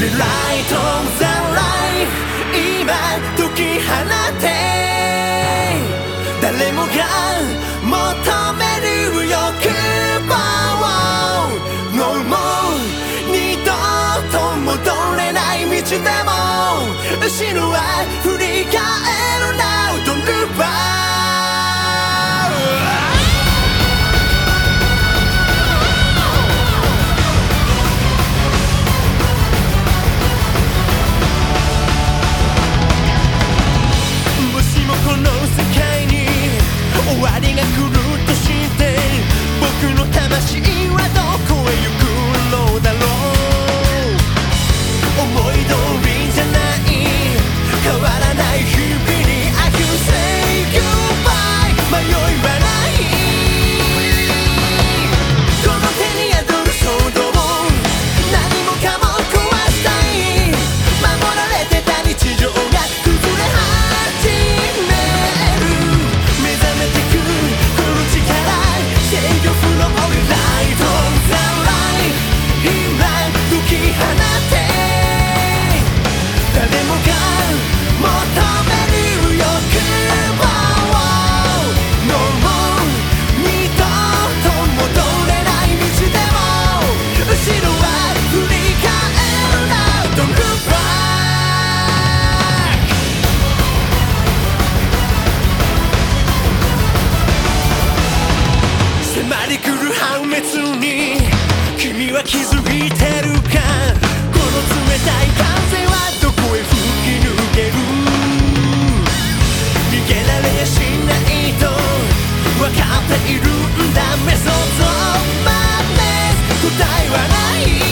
今解き放て。誰もが求める欲望。No more 二度と戻れない道でも。後ろは振り返るな。踊る場僕の魂はどこ隠に君は気づいてるか？この冷たい風はどこへ吹き抜ける？逃げられやしないと分かっているんだ。メソッドマネ答えはない。